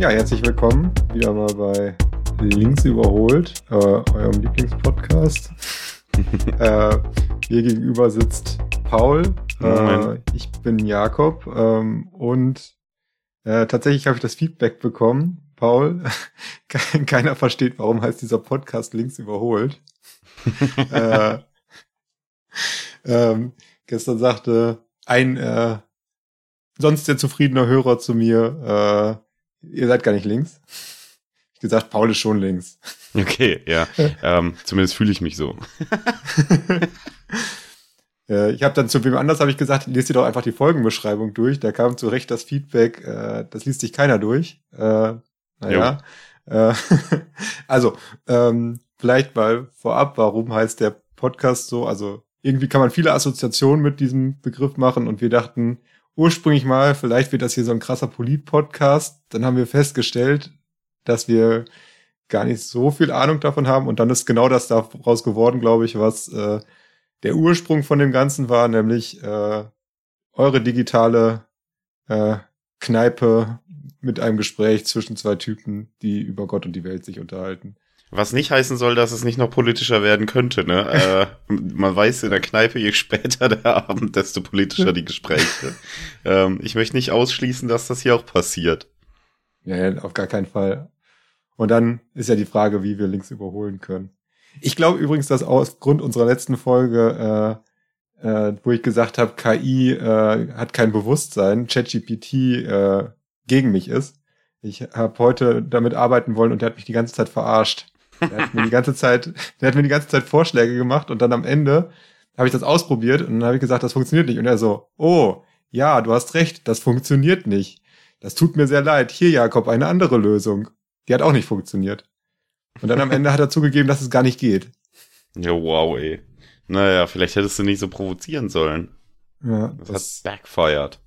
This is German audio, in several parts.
Ja, herzlich willkommen wieder mal bei Links überholt, äh, eurem Lieblingspodcast. äh, hier gegenüber sitzt Paul. Äh, ich bin Jakob ähm, und äh, tatsächlich habe ich das Feedback bekommen, Paul. Keiner versteht, warum heißt dieser Podcast Links überholt. äh, ähm, gestern sagte ein äh, sonst sehr zufriedener Hörer zu mir, äh, ihr seid gar nicht links. Ich gesagt, Paul ist schon links. Okay, ja. ähm, zumindest fühle ich mich so. äh, ich habe dann zu wem anders habe ich gesagt, lest dir doch einfach die Folgenbeschreibung durch. Da kam zu Recht das Feedback, äh, das liest sich keiner durch. Äh, naja. Äh, also, ähm, vielleicht mal vorab, warum heißt der Podcast so? Also irgendwie kann man viele Assoziationen mit diesem Begriff machen und wir dachten, ursprünglich mal, vielleicht wird das hier so ein krasser Polit-Podcast. Dann haben wir festgestellt, dass wir gar nicht so viel Ahnung davon haben. Und dann ist genau das daraus geworden, glaube ich, was äh, der Ursprung von dem Ganzen war, nämlich äh, eure digitale äh, Kneipe mit einem Gespräch zwischen zwei Typen, die über Gott und die Welt sich unterhalten. Was nicht heißen soll, dass es nicht noch politischer werden könnte. Ne? äh, man weiß in der Kneipe, je später der Abend, desto politischer die Gespräche. ähm, ich möchte nicht ausschließen, dass das hier auch passiert. Ja, auf gar keinen Fall. Und dann ist ja die Frage, wie wir Links überholen können. Ich glaube übrigens, dass aufgrund unserer letzten Folge, äh, äh, wo ich gesagt habe, KI äh, hat kein Bewusstsein, ChatGPT äh, gegen mich ist. Ich habe heute damit arbeiten wollen und der hat mich die ganze Zeit verarscht. Der hat mir die ganze Zeit, der hat mir die ganze Zeit Vorschläge gemacht und dann am Ende habe ich das ausprobiert und dann habe ich gesagt, das funktioniert nicht. Und er so, oh, ja, du hast recht, das funktioniert nicht. Das tut mir sehr leid. Hier, Jakob, eine andere Lösung. Die hat auch nicht funktioniert. Und dann am Ende hat er zugegeben, dass es gar nicht geht. Ja, wow, ey. Naja, vielleicht hättest du nicht so provozieren sollen. Ja, das, das hat backfired.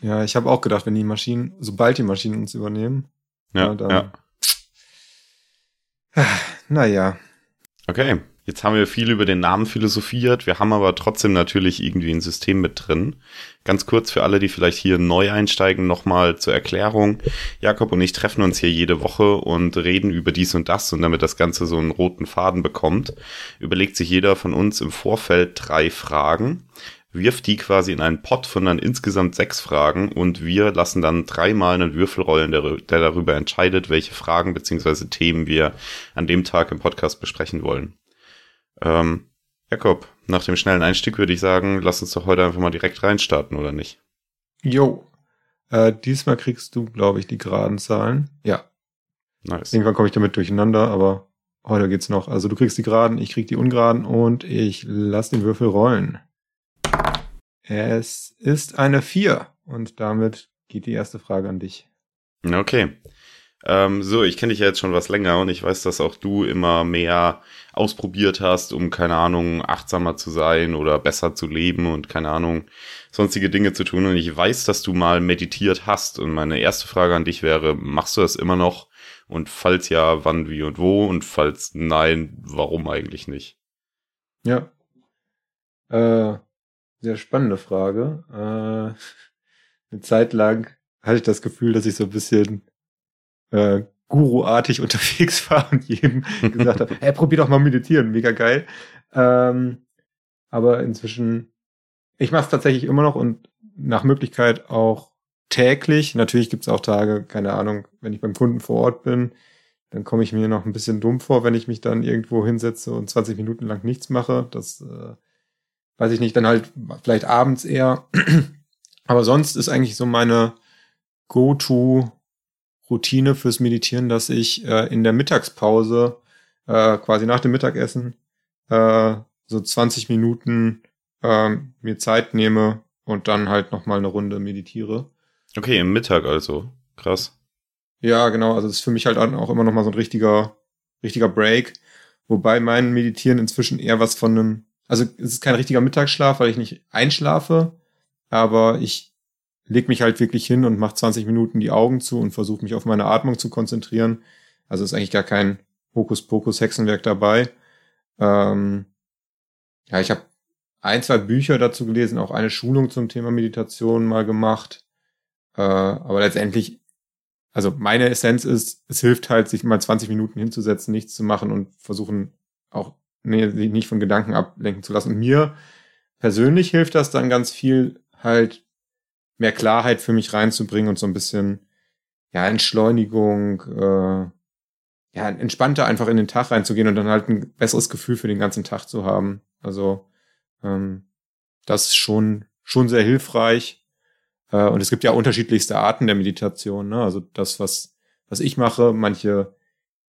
Ja, ich habe auch gedacht, wenn die Maschinen, sobald die Maschinen uns übernehmen, ja, ja, dann, ja. Naja. Okay, jetzt haben wir viel über den Namen philosophiert. Wir haben aber trotzdem natürlich irgendwie ein System mit drin. Ganz kurz für alle, die vielleicht hier neu einsteigen, nochmal zur Erklärung. Jakob und ich treffen uns hier jede Woche und reden über dies und das. Und damit das Ganze so einen roten Faden bekommt, überlegt sich jeder von uns im Vorfeld drei Fragen wirft die quasi in einen Pot von dann insgesamt sechs Fragen und wir lassen dann dreimal einen Würfel rollen, der, der darüber entscheidet, welche Fragen beziehungsweise Themen wir an dem Tag im Podcast besprechen wollen. Ähm, Jakob, nach dem schnellen Einstieg würde ich sagen, lass uns doch heute einfach mal direkt reinstarten, oder nicht? Jo. Äh, diesmal kriegst du, glaube ich, die geraden Zahlen. Ja. Nice. Irgendwann komme ich damit durcheinander, aber heute geht's noch. Also du kriegst die geraden, ich krieg die ungeraden und ich lass den Würfel rollen. Es ist eine 4 und damit geht die erste Frage an dich. Okay. Ähm, so, ich kenne dich ja jetzt schon was länger und ich weiß, dass auch du immer mehr ausprobiert hast, um, keine Ahnung, achtsamer zu sein oder besser zu leben und, keine Ahnung, sonstige Dinge zu tun. Und ich weiß, dass du mal meditiert hast. Und meine erste Frage an dich wäre, machst du das immer noch? Und falls ja, wann, wie und wo? Und falls nein, warum eigentlich nicht? Ja. Äh, sehr spannende Frage. Äh, eine Zeit lang hatte ich das Gefühl, dass ich so ein bisschen äh, Guru-artig unterwegs war und jedem gesagt habe, hey, probier doch mal meditieren, mega geil. Ähm, aber inzwischen, ich mache es tatsächlich immer noch und nach Möglichkeit auch täglich. Natürlich gibt es auch Tage, keine Ahnung, wenn ich beim Kunden vor Ort bin, dann komme ich mir noch ein bisschen dumm vor, wenn ich mich dann irgendwo hinsetze und 20 Minuten lang nichts mache. Das äh, weiß ich nicht, dann halt vielleicht abends eher. Aber sonst ist eigentlich so meine Go-To-Routine fürs Meditieren, dass ich äh, in der Mittagspause, äh, quasi nach dem Mittagessen, äh, so 20 Minuten äh, mir Zeit nehme und dann halt nochmal eine Runde meditiere. Okay, im Mittag also. Krass. Ja, genau. Also das ist für mich halt auch immer nochmal so ein richtiger, richtiger Break. Wobei mein Meditieren inzwischen eher was von einem also es ist kein richtiger Mittagsschlaf, weil ich nicht einschlafe, aber ich leg mich halt wirklich hin und mache 20 Minuten die Augen zu und versuche mich auf meine Atmung zu konzentrieren. Also ist eigentlich gar kein Hokuspokus-Hexenwerk dabei. Ähm, ja, ich habe ein, zwei Bücher dazu gelesen, auch eine Schulung zum Thema Meditation mal gemacht. Äh, aber letztendlich also meine Essenz ist, es hilft halt, sich mal 20 Minuten hinzusetzen, nichts zu machen und versuchen auch nee, nicht von Gedanken ablenken zu lassen. Mir persönlich hilft das dann ganz viel, halt mehr Klarheit für mich reinzubringen und so ein bisschen, ja, Entschleunigung, äh, ja, entspannter einfach in den Tag reinzugehen und dann halt ein besseres Gefühl für den ganzen Tag zu haben. Also, ähm, das ist schon, schon sehr hilfreich. Äh, und es gibt ja unterschiedlichste Arten der Meditation. Ne? Also das, was, was ich mache, manche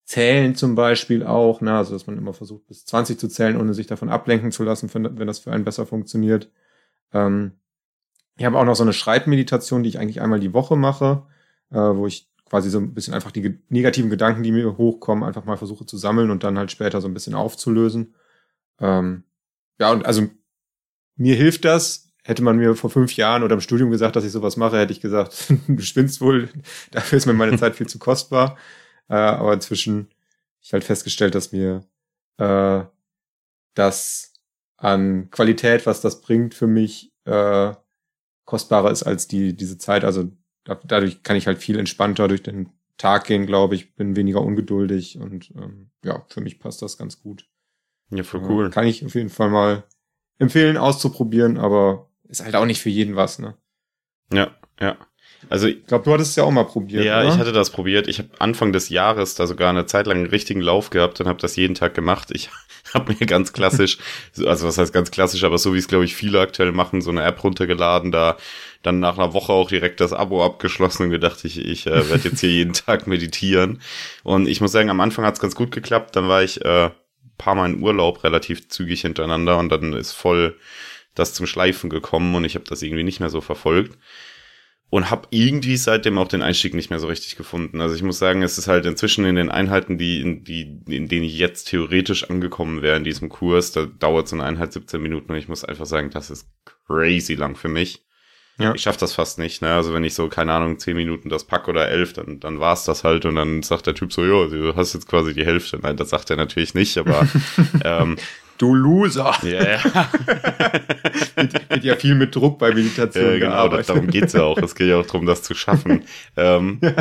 zählen zum Beispiel auch, ne? also dass man immer versucht, bis 20 zu zählen, ohne sich davon ablenken zu lassen, wenn das für einen besser funktioniert. Ähm, ich habe auch noch so eine Schreibmeditation, die ich eigentlich einmal die Woche mache, äh, wo ich quasi so ein bisschen einfach die negativen Gedanken, die mir hochkommen, einfach mal versuche zu sammeln und dann halt später so ein bisschen aufzulösen. Ähm, ja, und also mir hilft das. Hätte man mir vor fünf Jahren oder im Studium gesagt, dass ich sowas mache, hätte ich gesagt, du spinnst wohl, dafür ist mir meine Zeit viel zu kostbar. Äh, aber inzwischen ich halt festgestellt, dass mir äh, das an Qualität, was das bringt, für mich äh, kostbarer ist als die diese Zeit. Also da, dadurch kann ich halt viel entspannter durch den Tag gehen, glaube ich, bin weniger ungeduldig und ähm, ja, für mich passt das ganz gut. Ja, voll cool. Äh, kann ich auf jeden Fall mal empfehlen, auszuprobieren, aber ist halt auch nicht für jeden was, ne? Ja, ja. Also ich glaube, du hattest es ja auch mal probiert. Ja, oder? ich hatte das probiert. Ich habe Anfang des Jahres da sogar eine Zeit lang einen richtigen Lauf gehabt und habe das jeden Tag gemacht. Ich habe mir ganz klassisch, also was heißt ganz klassisch, aber so wie es glaube ich viele aktuell machen, so eine App runtergeladen, da dann nach einer Woche auch direkt das Abo abgeschlossen und gedacht, ich, ich äh, werde jetzt hier jeden Tag meditieren. Und ich muss sagen, am Anfang hat es ganz gut geklappt. Dann war ich äh, paar Mal in Urlaub relativ zügig hintereinander und dann ist voll das zum Schleifen gekommen und ich habe das irgendwie nicht mehr so verfolgt und habe irgendwie seitdem auch den Einstieg nicht mehr so richtig gefunden. Also ich muss sagen, es ist halt inzwischen in den Einheiten, die in, die, in denen ich jetzt theoretisch angekommen wäre in diesem Kurs, da dauert so eine Einheit 17 Minuten und ich muss einfach sagen, das ist crazy lang für mich. Ja. Ich schaff das fast nicht. Ne? Also wenn ich so, keine Ahnung, 10 Minuten das pack oder 11, dann, dann war's das halt und dann sagt der Typ so, jo, du hast jetzt quasi die Hälfte. Nein, das sagt er natürlich nicht, aber ähm, Du Loser. Ja, yeah. wird, wird ja viel mit Druck bei Meditation äh, Genau, das, darum geht's ja auch. Es geht ja auch darum, das zu schaffen. ähm, ja,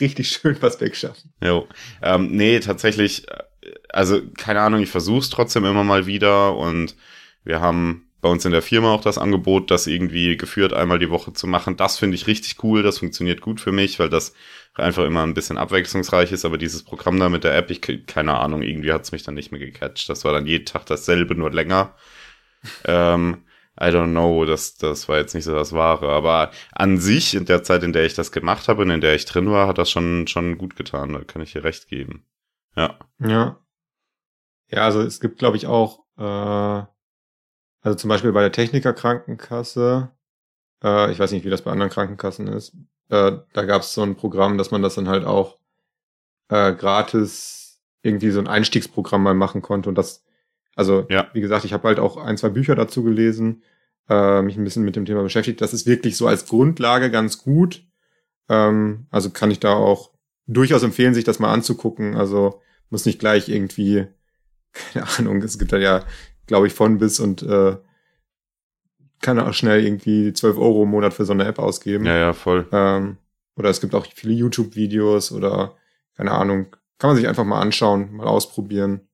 richtig schön was wegschaffen. Jo. Ähm, nee, tatsächlich, äh, also keine Ahnung, ich versuch's trotzdem immer mal wieder und wir haben bei uns in der Firma auch das Angebot, das irgendwie geführt einmal die Woche zu machen. Das finde ich richtig cool, das funktioniert gut für mich, weil das einfach immer ein bisschen abwechslungsreich ist, aber dieses Programm da mit der App, ich keine Ahnung, irgendwie hat's mich dann nicht mehr gecatcht. Das war dann jeden Tag dasselbe, nur länger. ähm, I don't know, das, das war jetzt nicht so das Wahre. Aber an sich, in der Zeit, in der ich das gemacht habe und in der ich drin war, hat das schon, schon gut getan. Da kann ich dir recht geben. Ja. Ja. Ja, also es gibt, glaube ich, auch äh, also zum Beispiel bei der Technikerkrankenkasse, äh, ich weiß nicht, wie das bei anderen Krankenkassen ist, äh, da gab es so ein Programm, dass man das dann halt auch äh, gratis irgendwie so ein Einstiegsprogramm mal machen konnte. Und das, also ja. wie gesagt, ich habe halt auch ein, zwei Bücher dazu gelesen, äh, mich ein bisschen mit dem Thema beschäftigt. Das ist wirklich so als Grundlage ganz gut. Ähm, also kann ich da auch durchaus empfehlen, sich das mal anzugucken. Also muss nicht gleich irgendwie, keine Ahnung, es gibt da ja glaube ich, von bis und äh, kann auch schnell irgendwie 12 Euro im Monat für so eine App ausgeben. Ja, ja, voll. Ähm, oder es gibt auch viele YouTube-Videos oder keine Ahnung. Kann man sich einfach mal anschauen, mal ausprobieren.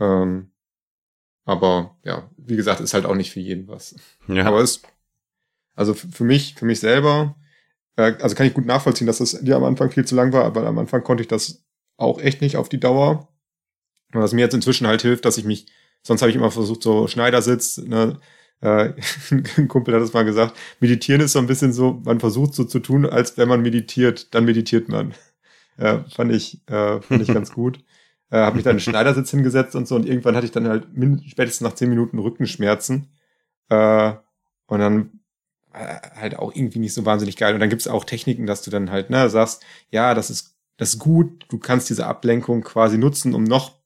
Ähm, aber ja, wie gesagt, ist halt auch nicht für jeden was. Ja. Aber es, also für mich, für mich selber, äh, also kann ich gut nachvollziehen, dass das dir am Anfang viel zu lang war, aber am Anfang konnte ich das auch echt nicht auf die Dauer. Was mir jetzt inzwischen halt hilft, dass ich mich Sonst habe ich immer versucht, so Schneidersitz, ne? Äh, ein Kumpel hat das mal gesagt, meditieren ist so ein bisschen so, man versucht so zu tun, als wenn man meditiert, dann meditiert man. Äh, fand ich, äh, fand ich ganz gut. Äh, habe mich dann in den Schneidersitz hingesetzt und so und irgendwann hatte ich dann halt spätestens nach zehn Minuten Rückenschmerzen. Äh, und dann äh, halt auch irgendwie nicht so wahnsinnig geil. Und dann gibt's auch Techniken, dass du dann halt, ne, sagst, ja, das ist, das ist gut, du kannst diese Ablenkung quasi nutzen, um noch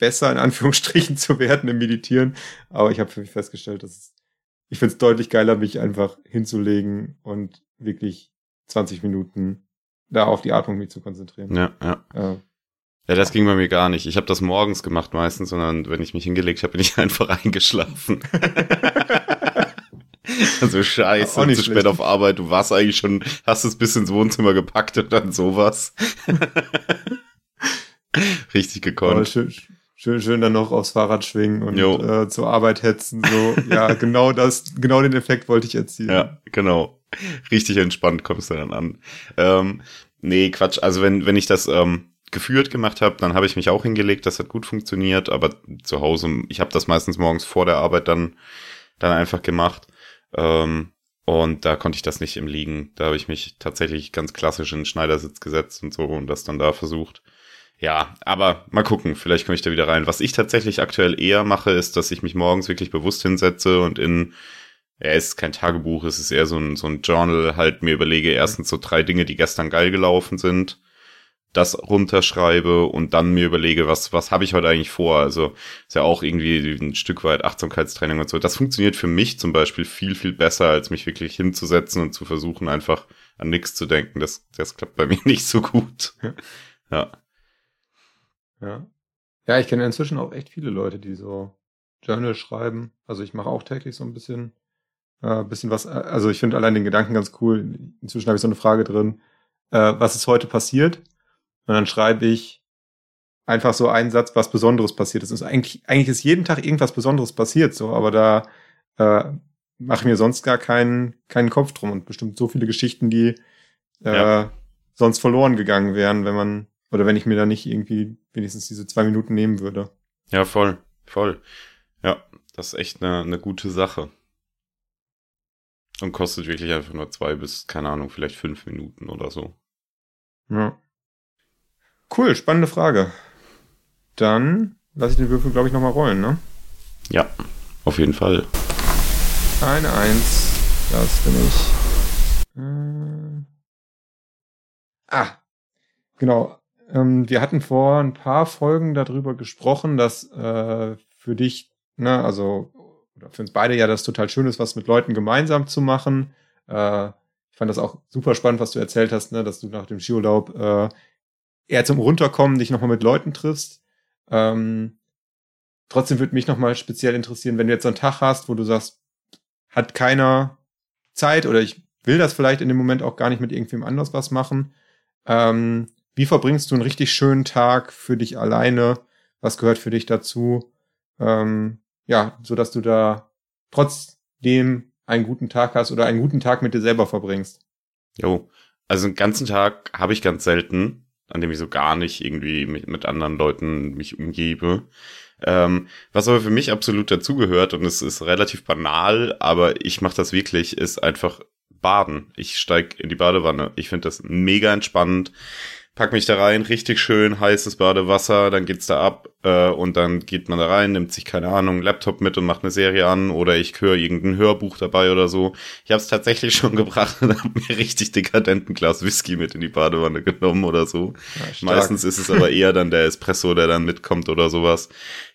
besser in Anführungsstrichen zu werden im Meditieren. Aber ich habe für mich festgestellt, dass es, ich finde es deutlich geiler, mich einfach hinzulegen und wirklich 20 Minuten da auf die Atmung mich zu konzentrieren. Ja, ja. Äh, ja, das ging bei mir gar nicht. Ich habe das morgens gemacht meistens, sondern wenn ich mich hingelegt habe, bin ich einfach eingeschlafen. Also scheiße, zu spät auf Arbeit, du warst eigentlich schon, hast es bis ins Wohnzimmer gepackt und dann sowas. Richtig gekonnt. schön, schön, schön dann noch aufs Fahrrad schwingen und äh, zur Arbeit hetzen. So, ja, genau das, genau den Effekt wollte ich erzielen. Ja, genau. Richtig entspannt kommst du dann an. Ähm, nee, Quatsch. Also wenn, wenn ich das ähm, geführt gemacht habe, dann habe ich mich auch hingelegt, das hat gut funktioniert, aber zu Hause, ich habe das meistens morgens vor der Arbeit dann, dann einfach gemacht. Ähm, und da konnte ich das nicht im Liegen. Da habe ich mich tatsächlich ganz klassisch in den Schneidersitz gesetzt und so und das dann da versucht. Ja, aber mal gucken, vielleicht komme ich da wieder rein. Was ich tatsächlich aktuell eher mache, ist, dass ich mich morgens wirklich bewusst hinsetze und in, ja, es ist kein Tagebuch, es ist eher so ein, so ein Journal, halt mir überlege erstens so drei Dinge, die gestern geil gelaufen sind das runterschreibe und dann mir überlege, was, was habe ich heute eigentlich vor? Also ist ja auch irgendwie ein Stück weit Achtsamkeitstraining und so. Das funktioniert für mich zum Beispiel viel, viel besser, als mich wirklich hinzusetzen und zu versuchen, einfach an nichts zu denken. Das, das klappt bei mir nicht so gut. Ja. Ja. Ja, ich kenne inzwischen auch echt viele Leute, die so Journal schreiben. Also ich mache auch täglich so ein bisschen, äh, bisschen was. Also ich finde allein den Gedanken ganz cool. Inzwischen habe ich so eine Frage drin. Äh, was ist heute passiert? Und dann schreibe ich einfach so einen Satz, was Besonderes passiert ist. Also eigentlich, eigentlich ist jeden Tag irgendwas Besonderes passiert, so, aber da äh, mache ich mir sonst gar keinen, keinen Kopf drum und bestimmt so viele Geschichten, die äh, ja. sonst verloren gegangen wären, wenn man, oder wenn ich mir da nicht irgendwie wenigstens diese zwei Minuten nehmen würde. Ja, voll, voll. Ja, das ist echt eine, eine gute Sache. Und kostet wirklich einfach nur zwei bis, keine Ahnung, vielleicht fünf Minuten oder so. Ja. Cool, spannende Frage. Dann lasse ich den Würfel, glaube ich, nochmal rollen, ne? Ja, auf jeden Fall. Eine Eins, das bin ich. Äh... Ah, genau. Ähm, wir hatten vor ein paar Folgen darüber gesprochen, dass äh, für dich, ne, also oder für uns beide ja das total schön ist, was mit Leuten gemeinsam zu machen. Äh, ich fand das auch super spannend, was du erzählt hast, ne, dass du nach dem Skiurlaub äh, eher zum Runterkommen dich nochmal mit Leuten triffst. Ähm, trotzdem würde mich nochmal speziell interessieren, wenn du jetzt so einen Tag hast, wo du sagst, hat keiner Zeit oder ich will das vielleicht in dem Moment auch gar nicht mit irgendwem anders was machen. Ähm, wie verbringst du einen richtig schönen Tag für dich alleine? Was gehört für dich dazu? Ähm, ja, so dass du da trotzdem einen guten Tag hast oder einen guten Tag mit dir selber verbringst. Jo, also einen ganzen Tag habe ich ganz selten an dem ich so gar nicht irgendwie mit, mit anderen Leuten mich umgebe. Ähm, was aber für mich absolut dazugehört und es ist relativ banal, aber ich mache das wirklich, ist einfach baden. Ich steig in die Badewanne. Ich finde das mega entspannend pack mich da rein, richtig schön heißes Badewasser, dann geht's da ab äh, und dann geht man da rein, nimmt sich keine Ahnung Laptop mit und macht eine Serie an oder ich höre irgendein Hörbuch dabei oder so. Ich habe es tatsächlich schon gebracht und habe mir richtig dekadenten Glas Whisky mit in die Badewanne genommen oder so. Ja, Meistens ist es aber eher dann der Espresso, der dann mitkommt oder sowas.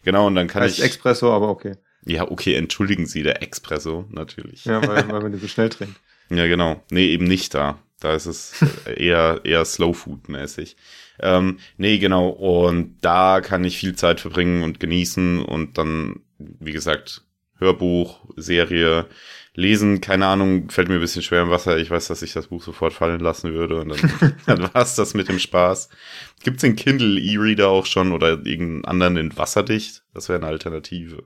Genau und dann kann heißt ich Espresso, aber okay. Ja, okay, entschuldigen Sie, der Espresso natürlich. Ja, weil, weil man den so schnell trinkt. Ja, genau. Nee, eben nicht da. Da ist es eher, eher Slow Food mäßig. Ähm, nee, genau. Und da kann ich viel Zeit verbringen und genießen und dann, wie gesagt, Hörbuch, Serie, lesen, keine Ahnung, fällt mir ein bisschen schwer im Wasser. Ich weiß, dass ich das Buch sofort fallen lassen würde und dann, dann war's das mit dem Spaß. Gibt's den Kindle E-Reader auch schon oder irgendeinen anderen in wasserdicht? Das wäre eine Alternative.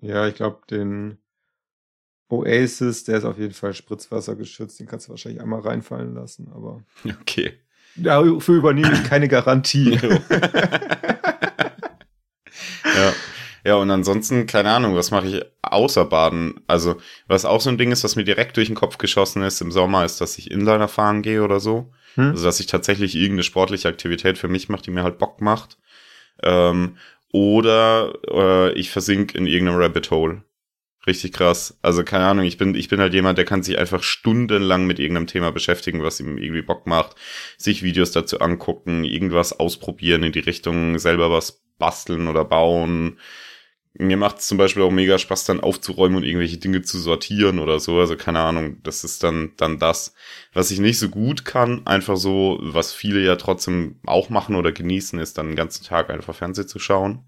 Ja, ich glaube, den Oasis, der ist auf jeden Fall Spritzwasser geschützt, den kannst du wahrscheinlich einmal reinfallen lassen, aber. Okay. Dafür übernehme ich keine Garantie. ja. Ja, und ansonsten, keine Ahnung, was mache ich außer Baden? Also, was auch so ein Ding ist, was mir direkt durch den Kopf geschossen ist im Sommer, ist, dass ich Inliner fahren gehe oder so. Hm? Also, dass ich tatsächlich irgendeine sportliche Aktivität für mich mache, die mir halt Bock macht. Ähm, oder äh, ich versink in irgendeinem Rabbit Hole. Richtig krass. Also keine Ahnung, ich bin, ich bin halt jemand, der kann sich einfach stundenlang mit irgendeinem Thema beschäftigen, was ihm irgendwie Bock macht, sich Videos dazu angucken, irgendwas ausprobieren in die Richtung, selber was basteln oder bauen. Mir macht es zum Beispiel auch mega Spaß, dann aufzuräumen und irgendwelche Dinge zu sortieren oder so. Also keine Ahnung, das ist dann, dann das. Was ich nicht so gut kann, einfach so, was viele ja trotzdem auch machen oder genießen, ist dann den ganzen Tag einfach Fernsehen zu schauen.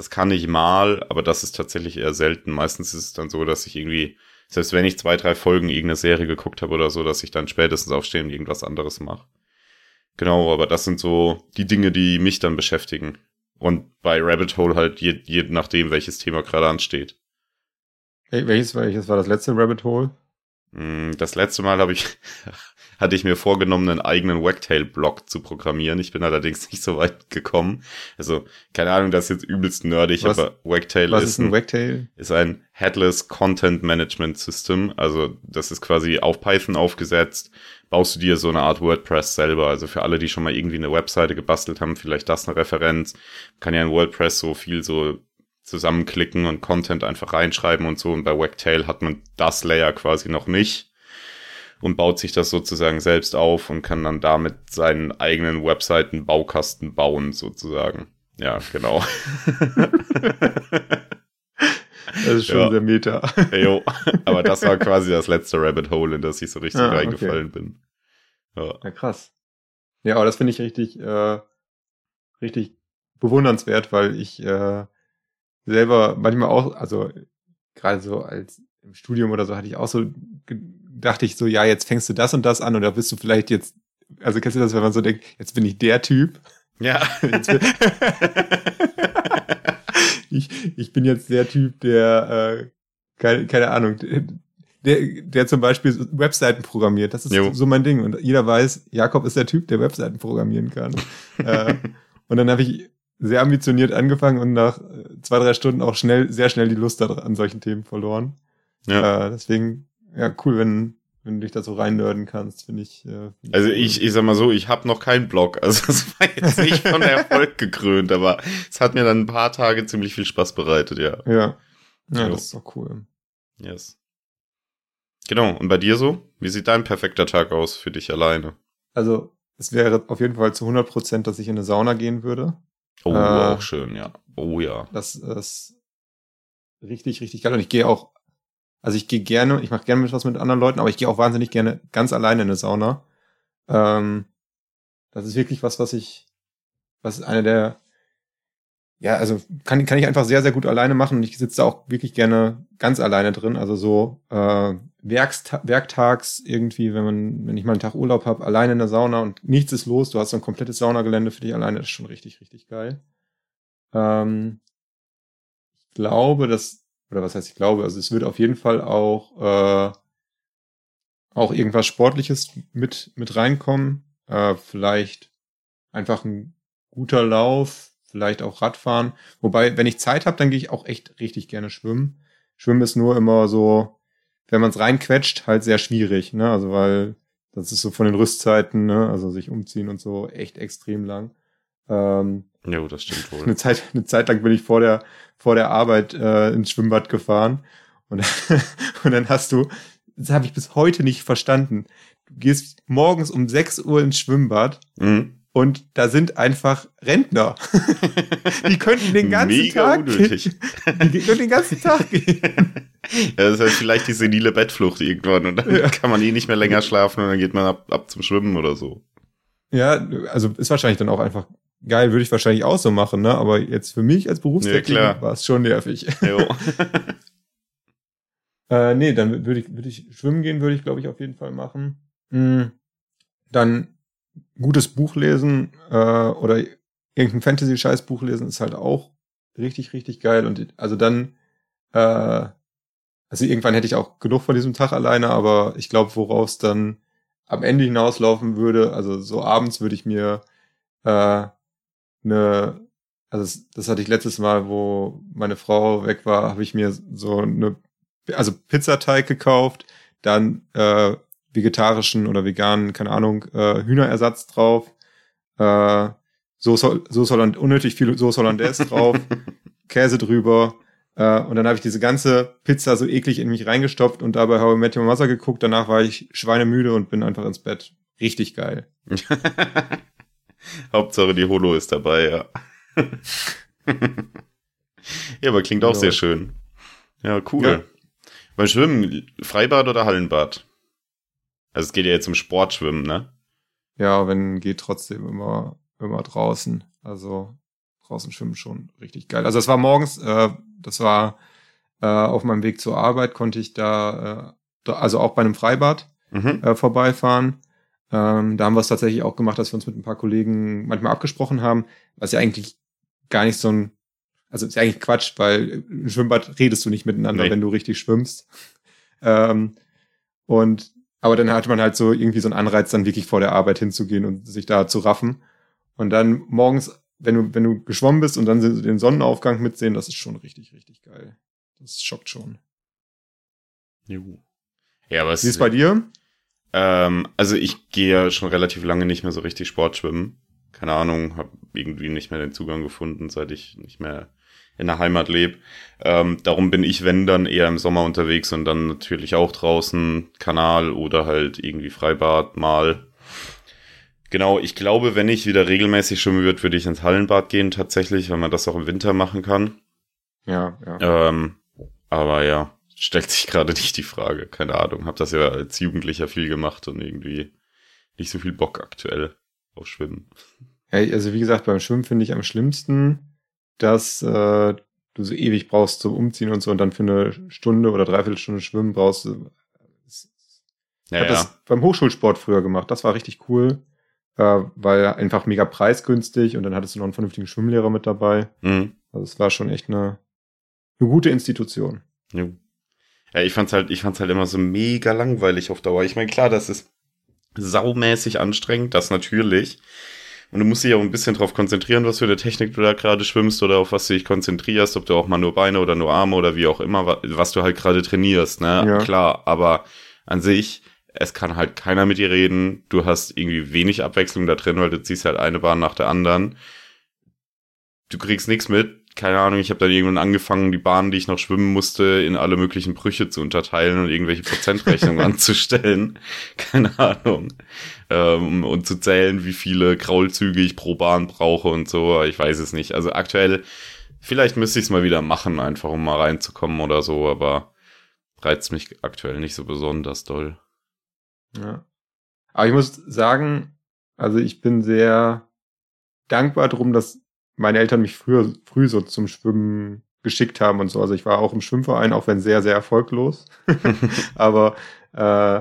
Das kann ich mal, aber das ist tatsächlich eher selten. Meistens ist es dann so, dass ich irgendwie Selbst wenn ich zwei, drei Folgen irgendeine Serie geguckt habe oder so, dass ich dann spätestens aufstehe und irgendwas anderes mache. Genau, aber das sind so die Dinge, die mich dann beschäftigen. Und bei Rabbit Hole halt je, je nachdem, welches Thema gerade ansteht. Welches, welches war das letzte Rabbit Hole? Mm, das letzte Mal habe ich, hatte ich mir vorgenommen, einen eigenen Wagtail-Blog zu programmieren. Ich bin allerdings nicht so weit gekommen. Also, keine Ahnung, das ist jetzt übelst nerdig, was, aber Wagtail was ist, ein, Wagtail? ist ein Headless Content Management System. Also, das ist quasi auf Python aufgesetzt. Baust du dir so eine Art WordPress selber. Also für alle, die schon mal irgendwie eine Webseite gebastelt haben, vielleicht das eine Referenz. kann ja in WordPress so viel so zusammenklicken und Content einfach reinschreiben und so. Und bei Wagtail hat man das Layer quasi noch nicht und baut sich das sozusagen selbst auf und kann dann damit seinen eigenen Webseiten-Baukasten bauen, sozusagen. Ja, genau. das ist schon ja. sehr meta. Jo, aber das war quasi das letzte Rabbit Hole, in das ich so richtig ah, reingefallen okay. bin. Ja. ja, krass. Ja, aber das finde ich richtig, äh, richtig bewundernswert, weil ich äh, selber manchmal auch, also gerade so als im Studium oder so hatte ich auch so, dachte ich so, ja, jetzt fängst du das und das an oder bist du vielleicht jetzt, also kennst du das, wenn man so denkt, jetzt bin ich der Typ? Ja. ich, ich bin jetzt der Typ, der, äh, keine, keine Ahnung, der, der zum Beispiel Webseiten programmiert. Das ist jo. so mein Ding. Und jeder weiß, Jakob ist der Typ, der Webseiten programmieren kann. äh, und dann habe ich sehr ambitioniert angefangen und nach äh, zwei, drei Stunden auch schnell, sehr schnell die Lust an solchen Themen verloren. Ja. Äh, deswegen, ja, cool, wenn, wenn du dich da so reinnörden kannst, finde ich. Äh, find also ich, ich sag mal so, ich habe noch keinen Blog. Also es war jetzt nicht von Erfolg gekrönt, aber es hat mir dann ein paar Tage ziemlich viel Spaß bereitet, ja. Ja. Ja, so. das ist doch cool. Yes. Genau, und bei dir so? Wie sieht dein perfekter Tag aus für dich alleine? Also, es wäre auf jeden Fall zu 100 Prozent, dass ich in eine Sauna gehen würde. Oh, äh, auch schön, ja. Oh ja. Das ist richtig, richtig geil. Und ich gehe auch, also ich gehe gerne, ich mache gerne was mit anderen Leuten, aber ich gehe auch wahnsinnig gerne ganz alleine in eine Sauna. Ähm, das ist wirklich was, was ich, was ist eine der, ja, also kann, kann ich einfach sehr, sehr gut alleine machen und ich sitze da auch wirklich gerne ganz alleine drin. Also so äh, Werksta werktags irgendwie, wenn man, wenn ich mal einen Tag Urlaub habe, alleine in der Sauna und nichts ist los, du hast so ein komplettes Saunagelände für dich alleine, das ist schon richtig, richtig geil. Ähm, ich glaube, dass, oder was heißt ich glaube, also es wird auf jeden Fall auch, äh, auch irgendwas Sportliches mit, mit reinkommen. Äh, vielleicht einfach ein guter Lauf, vielleicht auch Radfahren. Wobei, wenn ich Zeit habe, dann gehe ich auch echt richtig gerne schwimmen. Schwimmen ist nur immer so, wenn man es reinquetscht, halt sehr schwierig, ne? Also weil das ist so von den Rüstzeiten, ne? Also sich umziehen und so echt extrem lang. Ähm, jo, das stimmt wohl. Eine Zeit, eine Zeit lang bin ich vor der vor der Arbeit äh, ins Schwimmbad gefahren und, und dann hast du, das habe ich bis heute nicht verstanden. Du gehst morgens um 6 Uhr ins Schwimmbad mhm. Und da sind einfach Rentner. die könnten den ganzen Mega Tag unnötig. Gehen. Die könnten den ganzen Tag gehen. Ja, das ist halt vielleicht die senile Bettflucht irgendwann und dann ja. kann man eh nicht mehr länger schlafen und dann geht man ab, ab zum Schwimmen oder so. Ja, also ist wahrscheinlich dann auch einfach geil, würde ich wahrscheinlich auch so machen, ne? Aber jetzt für mich als Berufstätiger ja, war es schon nervig. Jo. äh, nee, dann würde ich, würde ich schwimmen gehen, würde ich, glaube ich, auf jeden Fall machen. Mhm. Dann gutes Buch lesen äh, oder irgendein Fantasy-Scheiß-Buch lesen ist halt auch richtig, richtig geil. Und also dann, äh, also irgendwann hätte ich auch genug von diesem Tag alleine, aber ich glaube, woraus dann am Ende hinauslaufen würde, also so abends würde ich mir äh, eine, also das, das hatte ich letztes Mal, wo meine Frau weg war, habe ich mir so eine, also Pizzateig gekauft, dann äh, vegetarischen oder veganen, keine Ahnung, äh, Hühnerersatz drauf, äh, Soße, Soße Holland, unnötig viel Soße Hollandaise drauf, Käse drüber, äh, und dann habe ich diese ganze Pizza so eklig in mich reingestopft und dabei habe ich Matthew Massa geguckt, danach war ich schweinemüde und bin einfach ins Bett. Richtig geil. Hauptsache die Holo ist dabei, ja. ja, aber klingt auch genau. sehr schön. Ja, cool. Ja. Beim Schwimmen, Freibad oder Hallenbad? Also es geht ja jetzt um Sportschwimmen, ne? Ja, wenn geht trotzdem immer, immer draußen. Also draußen schwimmen schon richtig geil. Also es war morgens, äh, das war Äh, auf meinem Weg zur Arbeit konnte ich da, äh, also auch bei einem Freibad mhm. äh, vorbeifahren. Ähm, da haben wir es tatsächlich auch gemacht, dass wir uns mit ein paar Kollegen manchmal abgesprochen haben, was ja eigentlich gar nicht so ein, also ist ja eigentlich Quatsch, weil im Schwimmbad redest du nicht miteinander, nee. wenn du richtig schwimmst. Ähm, und aber dann hatte man halt so irgendwie so einen Anreiz, dann wirklich vor der Arbeit hinzugehen und sich da zu raffen. Und dann morgens, wenn du, wenn du geschwommen bist und dann den Sonnenaufgang mitsehen, das ist schon richtig, richtig geil. Das schockt schon. Juhu. Ja, aber Wie ist bei dir? Ähm, also ich gehe schon relativ lange nicht mehr so richtig Sport schwimmen. Keine Ahnung, habe irgendwie nicht mehr den Zugang gefunden, seit ich nicht mehr in der Heimat lebe. Ähm, darum bin ich, wenn dann, eher im Sommer unterwegs und dann natürlich auch draußen, Kanal oder halt irgendwie Freibad mal. Genau, ich glaube, wenn ich wieder regelmäßig schwimmen würde, würde ich ins Hallenbad gehen tatsächlich, weil man das auch im Winter machen kann. Ja, ja. Ähm, aber ja, stellt sich gerade nicht die Frage. Keine Ahnung. Hab das ja als Jugendlicher viel gemacht und irgendwie nicht so viel Bock aktuell auf Schwimmen. Hey, also wie gesagt, beim Schwimmen finde ich am schlimmsten, dass äh, du so ewig brauchst zum Umziehen und so und dann für eine Stunde oder dreiviertel Stunde Schwimmen brauchst du. Ich ja, habe das beim Hochschulsport früher gemacht. Das war richtig cool, äh, weil einfach mega preisgünstig und dann hattest du noch einen vernünftigen Schwimmlehrer mit dabei. Mhm. Also es war schon echt eine, eine gute Institution. Ja. Ja, ich fand's halt, ich fand's halt immer so mega langweilig auf Dauer. Ich meine, klar, das ist saumäßig anstrengend, das natürlich. Und du musst dich auch ein bisschen drauf konzentrieren, was für eine Technik du da gerade schwimmst oder auf was du dich konzentrierst, ob du auch mal nur Beine oder nur Arme oder wie auch immer, was du halt gerade trainierst, ne? Ja. Klar, aber an sich, es kann halt keiner mit dir reden. Du hast irgendwie wenig Abwechslung da drin, weil du ziehst halt eine Bahn nach der anderen. Du kriegst nichts mit keine Ahnung, ich habe dann irgendwann angefangen, die Bahnen, die ich noch schwimmen musste, in alle möglichen Brüche zu unterteilen und irgendwelche Prozentrechnungen anzustellen. Keine Ahnung. Ähm, und zu zählen, wie viele Kraulzüge ich pro Bahn brauche und so. Ich weiß es nicht. Also aktuell, vielleicht müsste ich es mal wieder machen, einfach um mal reinzukommen oder so, aber reizt mich aktuell nicht so besonders doll. Ja. Aber ich muss sagen, also ich bin sehr dankbar drum, dass meine Eltern mich früher, früh so zum Schwimmen geschickt haben und so. Also ich war auch im Schwimmverein, auch wenn sehr, sehr erfolglos. Aber äh,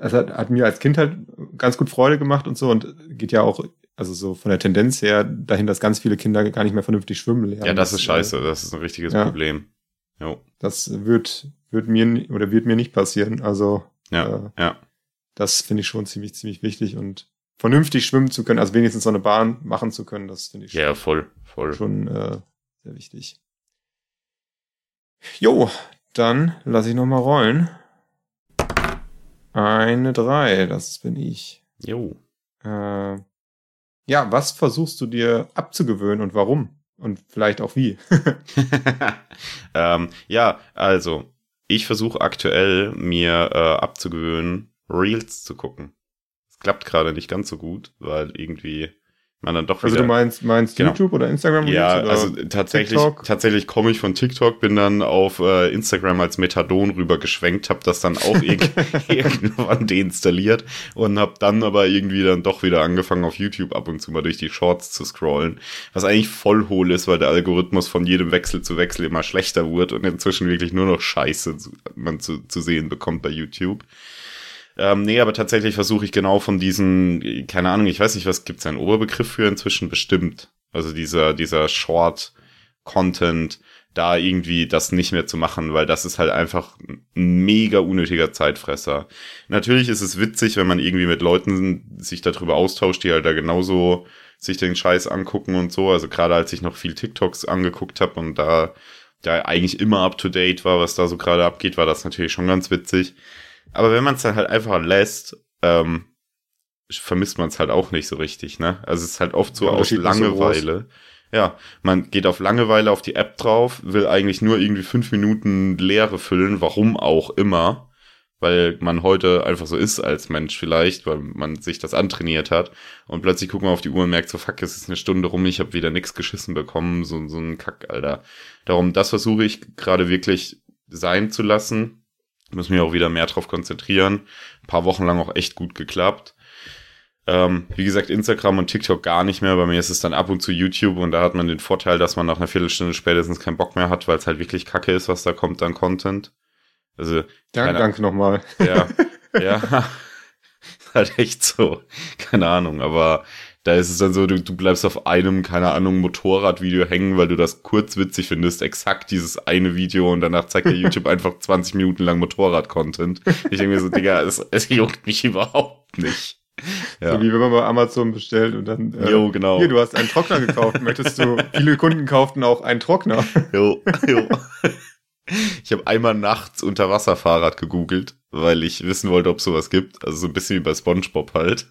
es hat, hat mir als Kind halt ganz gut Freude gemacht und so und geht ja auch, also so von der Tendenz her dahin, dass ganz viele Kinder gar nicht mehr vernünftig schwimmen lernen. Ja, das ist scheiße, das ist ein richtiges ja, Problem. Jo. Das wird, wird mir oder wird mir nicht passieren. Also ja, äh, ja. das finde ich schon ziemlich, ziemlich wichtig und vernünftig schwimmen zu können, also wenigstens so eine Bahn machen zu können, das finde ich schon, ja, voll, voll. schon äh, sehr wichtig. Jo, dann lasse ich noch mal rollen. Eine drei, das bin ich. Jo. Äh, ja, was versuchst du dir abzugewöhnen und warum? Und vielleicht auch wie? ähm, ja, also ich versuche aktuell mir äh, abzugewöhnen, Reels zu gucken klappt gerade nicht ganz so gut, weil irgendwie man dann doch also wieder. Also du meinst, meinst genau. YouTube oder Instagram? Ja, oder also tatsächlich, TikTok? tatsächlich komme ich von TikTok, bin dann auf äh, Instagram als Methadon rüber geschwenkt, habe das dann auch irg irgendwann deinstalliert und habe dann aber irgendwie dann doch wieder angefangen auf YouTube ab und zu mal durch die Shorts zu scrollen, was eigentlich voll hohl ist, weil der Algorithmus von jedem Wechsel zu Wechsel immer schlechter wird und inzwischen wirklich nur noch Scheiße man zu, zu sehen bekommt bei YouTube. Ähm, nee, aber tatsächlich versuche ich genau von diesen, keine Ahnung, ich weiß nicht, was gibt's einen Oberbegriff für inzwischen bestimmt. Also dieser, dieser Short Content, da irgendwie das nicht mehr zu machen, weil das ist halt einfach ein mega unnötiger Zeitfresser. Natürlich ist es witzig, wenn man irgendwie mit Leuten sich darüber austauscht, die halt da genauso sich den Scheiß angucken und so. Also gerade als ich noch viel TikToks angeguckt habe und da da eigentlich immer up to date war, was da so gerade abgeht, war das natürlich schon ganz witzig. Aber wenn man es dann halt einfach lässt, ähm, vermisst man es halt auch nicht so richtig, ne? Also es ist halt oft so ja, aus Langeweile. So ja, man geht auf Langeweile auf die App drauf, will eigentlich nur irgendwie fünf Minuten Leere füllen, warum auch immer. Weil man heute einfach so ist als Mensch vielleicht, weil man sich das antrainiert hat. Und plötzlich guckt man auf die Uhr und merkt so, fuck, es ist eine Stunde rum, ich habe wieder nichts geschissen bekommen, so, so ein Kack, Alter. Darum, das versuche ich gerade wirklich sein zu lassen muss mich auch wieder mehr drauf konzentrieren. Ein paar Wochen lang auch echt gut geklappt. Ähm, wie gesagt, Instagram und TikTok gar nicht mehr. Bei mir ist es dann ab und zu YouTube und da hat man den Vorteil, dass man nach einer Viertelstunde spätestens keinen Bock mehr hat, weil es halt wirklich kacke ist, was da kommt an Content. Also. Dank, danke nochmal. Ja, ja. halt echt so. Keine Ahnung, aber da ist es dann so, du, du bleibst auf einem, keine Ahnung, Motorradvideo hängen, weil du das kurz witzig findest, exakt dieses eine Video und danach zeigt dir YouTube einfach 20 Minuten lang Motorrad-Content. Ich denke mir so, Digga, es, es juckt mich überhaupt nicht. Ja. So wie wenn man bei Amazon bestellt und dann. Äh, jo, genau. Hier, du hast einen Trockner gekauft. Möchtest du. Viele Kunden kauften auch einen Trockner. Jo, jo. Ich habe einmal nachts Unterwasserfahrrad gegoogelt, weil ich wissen wollte, ob sowas gibt. Also so ein bisschen wie bei SpongeBob halt.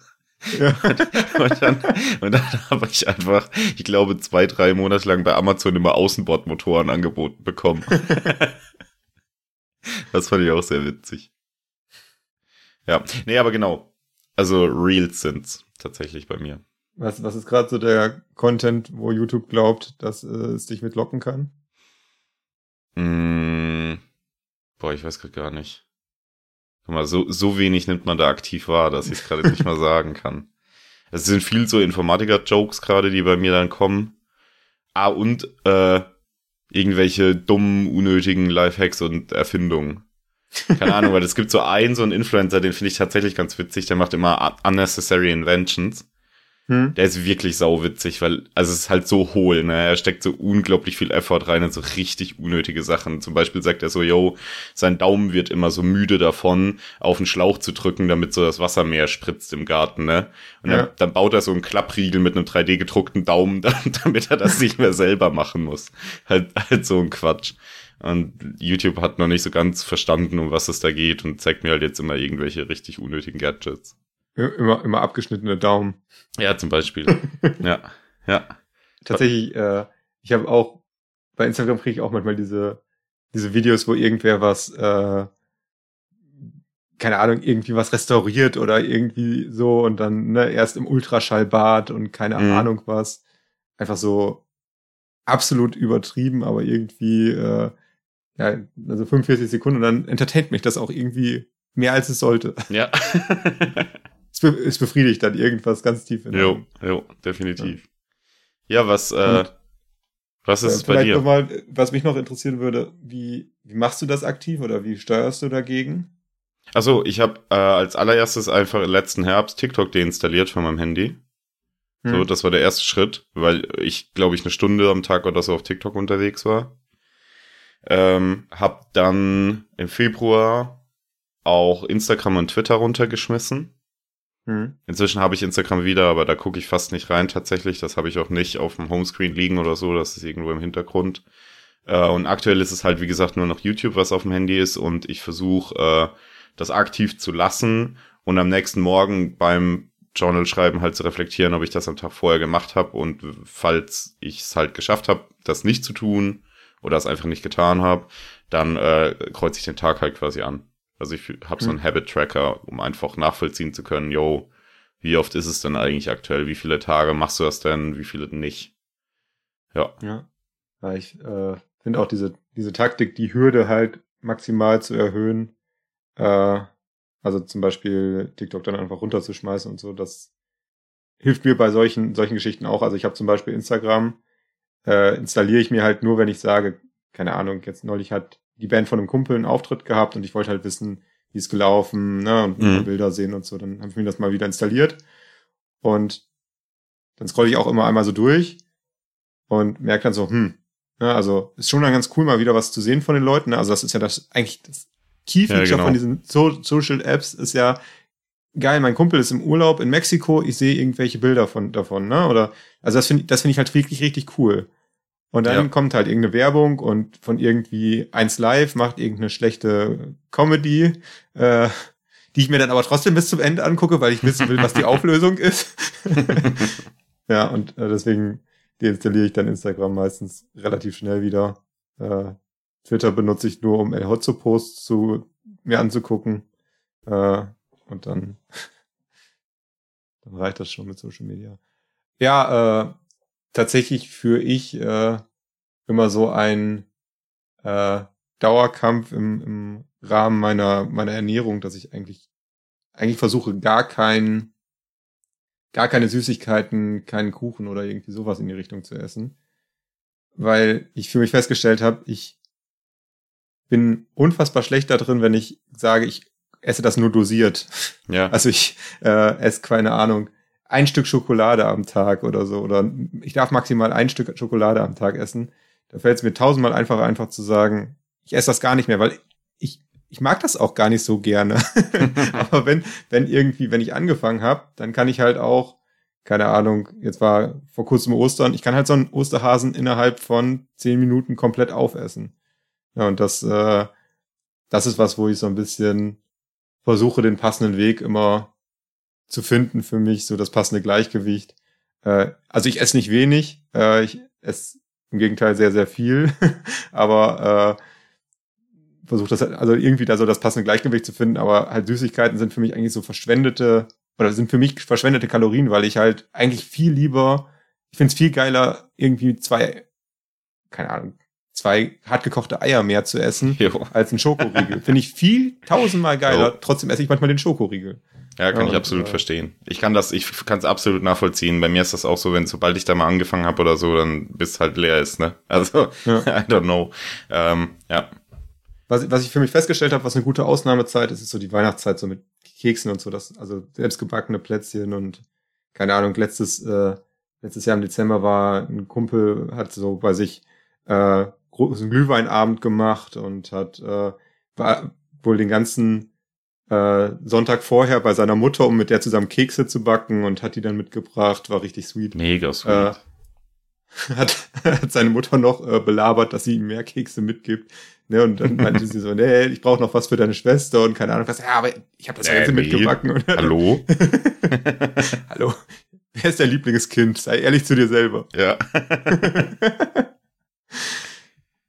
Ja. und dann, und dann habe ich einfach, ich glaube, zwei, drei Monate lang bei Amazon immer Außenbordmotoren angeboten bekommen. das fand ich auch sehr witzig. Ja, nee, aber genau. Also Reels sind's tatsächlich bei mir. Was, was ist gerade so der Content, wo YouTube glaubt, dass äh, es dich mitlocken kann? Mm, boah, ich weiß gerade gar nicht. Mal, so, so wenig nimmt man da aktiv wahr, dass ich es gerade nicht mal sagen kann. Es sind viel so Informatiker-Jokes gerade, die bei mir dann kommen. Ah, und äh, irgendwelche dummen, unnötigen Lifehacks und Erfindungen. Keine Ahnung, weil es gibt so einen, so einen Influencer, den finde ich tatsächlich ganz witzig, der macht immer unnecessary inventions. Hm. Der ist wirklich sauwitzig, weil, also es ist halt so hohl, ne? Er steckt so unglaublich viel Effort rein in so richtig unnötige Sachen. Zum Beispiel sagt er so, yo, sein Daumen wird immer so müde davon, auf den Schlauch zu drücken, damit so das Wasser mehr spritzt im Garten, ne? Und ja. dann, dann, baut er so einen Klappriegel mit einem 3D gedruckten Daumen, damit er das nicht mehr selber machen muss. Halt, halt so ein Quatsch. Und YouTube hat noch nicht so ganz verstanden, um was es da geht und zeigt mir halt jetzt immer irgendwelche richtig unnötigen Gadgets. Immer, immer abgeschnittene Daumen. Ja, zum Beispiel. ja, ja. Tatsächlich, äh, ich habe auch, bei Instagram kriege ich auch manchmal diese, diese Videos, wo irgendwer was, äh, keine Ahnung, irgendwie was restauriert oder irgendwie so und dann ne, erst im Ultraschallbad und keine mhm. Ahnung was. Einfach so absolut übertrieben, aber irgendwie, äh, ja, also 45 Sekunden und dann entertaint mich das auch irgendwie mehr als es sollte. Ja. es, be es befriedigt dann irgendwas ganz tief in Jo, jo, definitiv. Ja, ja was, äh, was ist äh, es bei dir? Noch mal, was mich noch interessieren würde, wie, wie machst du das aktiv oder wie steuerst du dagegen? Also ich habe äh, als allererstes einfach letzten Herbst TikTok deinstalliert von meinem Handy. Hm. So, das war der erste Schritt, weil ich, glaube ich, eine Stunde am Tag oder so auf TikTok unterwegs war. Ähm, hab dann im Februar auch Instagram und Twitter runtergeschmissen. Hm. Inzwischen habe ich Instagram wieder, aber da gucke ich fast nicht rein tatsächlich. Das habe ich auch nicht auf dem Homescreen liegen oder so. Das ist irgendwo im Hintergrund. Äh, und aktuell ist es halt, wie gesagt, nur noch YouTube, was auf dem Handy ist. Und ich versuche, äh, das aktiv zu lassen und am nächsten Morgen beim Journal schreiben halt zu reflektieren, ob ich das am Tag vorher gemacht habe. Und falls ich es halt geschafft habe, das nicht zu tun oder es einfach nicht getan habe, dann äh, kreuze ich den Tag halt quasi an. Also ich habe so einen hm. Habit-Tracker, um einfach nachvollziehen zu können, yo, wie oft ist es denn eigentlich aktuell? Wie viele Tage machst du das denn? Wie viele nicht? Ja. Ja. ja ich äh, finde auch diese, diese Taktik, die Hürde halt maximal zu erhöhen. Äh, also zum Beispiel TikTok dann einfach runterzuschmeißen und so, das hilft mir bei solchen, solchen Geschichten auch. Also ich habe zum Beispiel Instagram, äh, installiere ich mir halt nur, wenn ich sage, keine Ahnung, jetzt neulich hat die Band von einem Kumpel einen Auftritt gehabt und ich wollte halt wissen, wie es gelaufen, ne, und mhm. Bilder sehen und so. Dann habe ich mir das mal wieder installiert. Und dann scrolle ich auch immer einmal so durch und merke dann so, hm, ne, also ist schon dann ganz cool, mal wieder was zu sehen von den Leuten. Ne? Also das ist ja das eigentlich das Key-Feature ja, genau. von diesen so Social Apps ist ja geil, mein Kumpel ist im Urlaub in Mexiko, ich sehe irgendwelche Bilder von davon, ne? Oder also das finde das finde ich halt wirklich richtig cool. Und dann ja. kommt halt irgendeine Werbung und von irgendwie eins live macht irgendeine schlechte Comedy, äh, die ich mir dann aber trotzdem bis zum Ende angucke, weil ich wissen will, was die Auflösung ist. ja, und äh, deswegen deinstalliere ich dann Instagram meistens relativ schnell wieder. Äh, Twitter benutze ich nur, um El Hotzo-Posts zu mir anzugucken. Äh, und dann, dann reicht das schon mit Social Media. Ja, äh, tatsächlich führe ich äh, immer so ein äh, Dauerkampf im, im Rahmen meiner, meiner Ernährung, dass ich eigentlich, eigentlich versuche, gar kein, gar keine Süßigkeiten, keinen Kuchen oder irgendwie sowas in die Richtung zu essen. Weil ich für mich festgestellt habe, ich bin unfassbar schlecht da drin, wenn ich sage, ich esse das nur dosiert. Ja. Also ich äh, esse keine Ahnung, ein Stück Schokolade am Tag oder so. Oder ich darf maximal ein Stück Schokolade am Tag essen. Da fällt es mir tausendmal einfacher, einfach zu sagen, ich esse das gar nicht mehr, weil ich, ich mag das auch gar nicht so gerne. Aber wenn, wenn irgendwie, wenn ich angefangen habe, dann kann ich halt auch, keine Ahnung, jetzt war vor kurzem Ostern, ich kann halt so einen Osterhasen innerhalb von zehn Minuten komplett aufessen. Ja, und das, äh, das ist was, wo ich so ein bisschen versuche, den passenden Weg immer zu finden für mich, so das passende Gleichgewicht. Äh, also ich esse nicht wenig, äh, ich esse im Gegenteil sehr, sehr viel, aber äh, versuche das also irgendwie da so das passende Gleichgewicht zu finden, aber halt Süßigkeiten sind für mich eigentlich so verschwendete oder sind für mich verschwendete Kalorien, weil ich halt eigentlich viel lieber, ich finde es viel geiler, irgendwie zwei, keine Ahnung, zwei hartgekochte Eier mehr zu essen jo. als ein Schokoriegel. finde ich viel tausendmal geiler. Jo. Trotzdem esse ich manchmal den Schokoriegel. Ja, kann ja, ich absolut und, verstehen. Ich kann das, ich kann es absolut nachvollziehen. Bei mir ist das auch so, wenn sobald ich da mal angefangen habe oder so, dann bis halt leer ist, ne? Also, ja. I don't know. Ähm, ja. Was, was ich für mich festgestellt habe, was eine gute Ausnahmezeit ist, ist so die Weihnachtszeit, so mit Keksen und so, das, also selbstgebackene Plätzchen und keine Ahnung, letztes, äh, letztes Jahr im Dezember war ein Kumpel, hat so bei sich äh, großen Glühweinabend gemacht und hat äh, war wohl den ganzen äh, Sonntag vorher bei seiner Mutter, um mit der zusammen Kekse zu backen und hat die dann mitgebracht. War richtig sweet. Mega sweet. Äh, hat, hat seine Mutter noch äh, belabert, dass sie ihm mehr Kekse mitgibt. Ne, und dann meinte sie so, nee, ich brauche noch was für deine Schwester und keine Ahnung was. Ja, aber ich habe das nee, Ganze nee. mitgebacken. Und, Hallo? Hallo? Wer ist dein Lieblingskind? Sei ehrlich zu dir selber. Ja.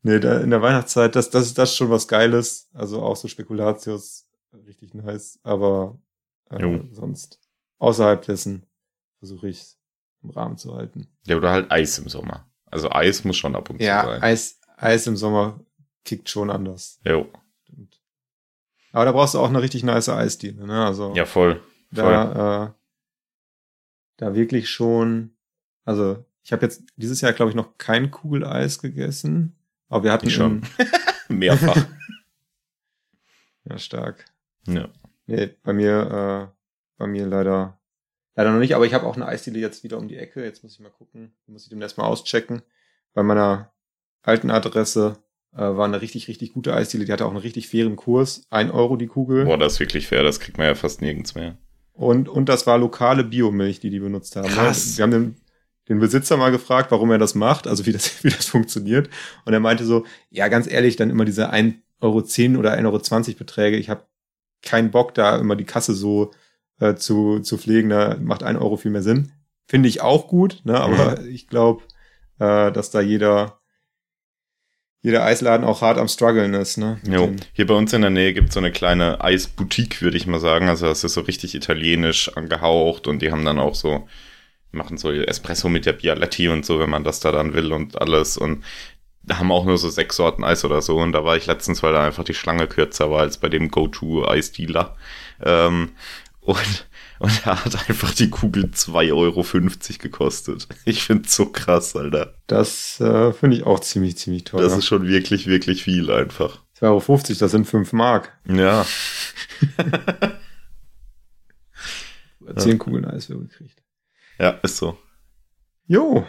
nee, da, in der Weihnachtszeit, das, das ist das schon was Geiles. Also auch so Spekulatius richtig nice, aber äh, sonst außerhalb dessen versuche ich es im Rahmen zu halten. Ja, oder halt Eis im Sommer. Also Eis muss schon ab und ja, zu sein. Ja, Eis, Eis im Sommer kickt schon anders. Jo. Stimmt. Aber da brauchst du auch eine richtig nice Eisdiele, ne? Also ja, voll. voll. Da, äh, da wirklich schon, also ich habe jetzt dieses Jahr, glaube ich, noch kein Kugeleis gegessen. Aber wir hatten ich schon. Mehrfach. ja, stark. Ja. Nee, bei mir, äh, bei mir leider, leider noch nicht, aber ich habe auch eine Eisdiele jetzt wieder um die Ecke. Jetzt muss ich mal gucken. Muss ich demnächst mal auschecken. Bei meiner alten Adresse äh, war eine richtig, richtig gute Eisdiele. Die hatte auch einen richtig fairen Kurs. Ein Euro die Kugel. Boah, das ist wirklich fair. Das kriegt man ja fast nirgends mehr. Und, und das war lokale Biomilch, die die benutzt haben. Ne? Krass. Wir haben den, den Besitzer mal gefragt, warum er das macht, also wie das, wie das funktioniert. Und er meinte so, ja, ganz ehrlich, dann immer diese 1,10 Euro oder 1,20 Euro Beträge. Ich habe keinen Bock, da immer die Kasse so äh, zu, zu pflegen. Da macht ein Euro viel mehr Sinn. Finde ich auch gut, ne? aber mhm. ich glaube, äh, dass da jeder, jeder Eisladen auch hart am struggeln ist. Ne? Jo. Hier bei uns in der Nähe gibt es so eine kleine Eisboutique, würde ich mal sagen. Also das ist so richtig italienisch angehaucht und die haben dann auch so, machen so Espresso mit der Bialetti und so, wenn man das da dann will und alles. Und haben auch nur so sechs Sorten Eis oder so. Und da war ich letztens, weil da einfach die Schlange kürzer war als bei dem Go-To-Eisdealer. Ähm, und, und er hat einfach die Kugel 2,50 Euro gekostet. Ich find's so krass, Alter. Das äh, finde ich auch ziemlich, ziemlich toll. Das ist schon wirklich, wirklich viel einfach. 2,50 Euro, das sind 5 Mark. Ja. Zehn ja. Kugeln Eis gekriegt. Ja, ist so. Jo.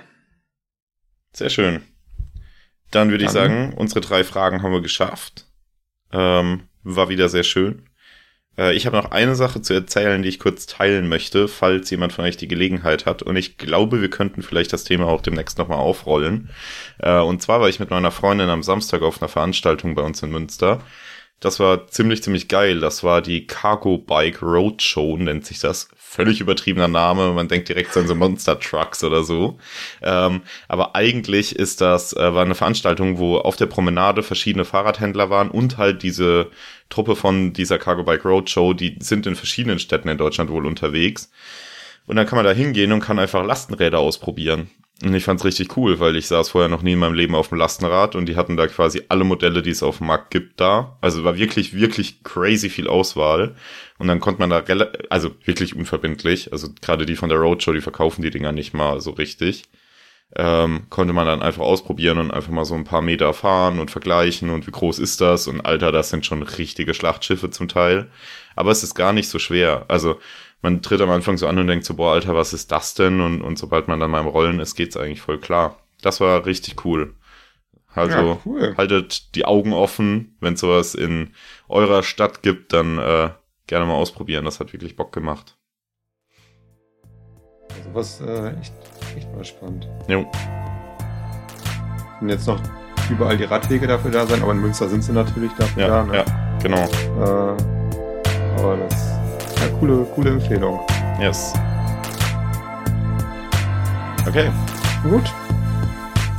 Sehr schön. Dann würde ich sagen, unsere drei Fragen haben wir geschafft. Ähm, war wieder sehr schön. Äh, ich habe noch eine Sache zu erzählen, die ich kurz teilen möchte, falls jemand von euch die Gelegenheit hat. Und ich glaube, wir könnten vielleicht das Thema auch demnächst nochmal aufrollen. Äh, und zwar war ich mit meiner Freundin am Samstag auf einer Veranstaltung bei uns in Münster. Das war ziemlich, ziemlich geil. Das war die Cargo Bike Roadshow, nennt sich das. Völlig übertriebener Name. Man denkt direkt an so Monster Trucks oder so. Ähm, aber eigentlich ist das, äh, war eine Veranstaltung, wo auf der Promenade verschiedene Fahrradhändler waren und halt diese Truppe von dieser Cargo Bike Roadshow, die sind in verschiedenen Städten in Deutschland wohl unterwegs. Und dann kann man da hingehen und kann einfach Lastenräder ausprobieren. Und ich fand's richtig cool, weil ich saß vorher noch nie in meinem Leben auf dem Lastenrad und die hatten da quasi alle Modelle, die es auf dem Markt gibt, da. Also war wirklich, wirklich crazy viel Auswahl. Und dann konnte man da also wirklich unverbindlich, also gerade die von der Roadshow, die verkaufen die Dinger nicht mal so richtig. Ähm, konnte man dann einfach ausprobieren und einfach mal so ein paar Meter fahren und vergleichen und wie groß ist das und Alter, das sind schon richtige Schlachtschiffe zum Teil. Aber es ist gar nicht so schwer. Also man tritt am Anfang so an und denkt so, boah, Alter, was ist das denn? Und, und sobald man dann mal im Rollen ist, geht's eigentlich voll klar. Das war richtig cool. Also ja, cool. haltet die Augen offen, wenn sowas in eurer Stadt gibt, dann äh, gerne mal ausprobieren. Das hat wirklich Bock gemacht. Also was äh, echt, echt mal spannend. Jo. Und jetzt noch überall die Radwege dafür da sein, aber in Münster sind sie natürlich dafür ja, da. Ne? Ja, genau. Äh, aber das ja, coole, coole Empfehlung. Yes. Okay. Gut.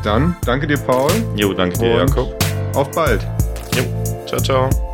Dann danke dir, Paul. Jo, danke dir, Jakob. Auf bald. Jo. Ciao, ciao.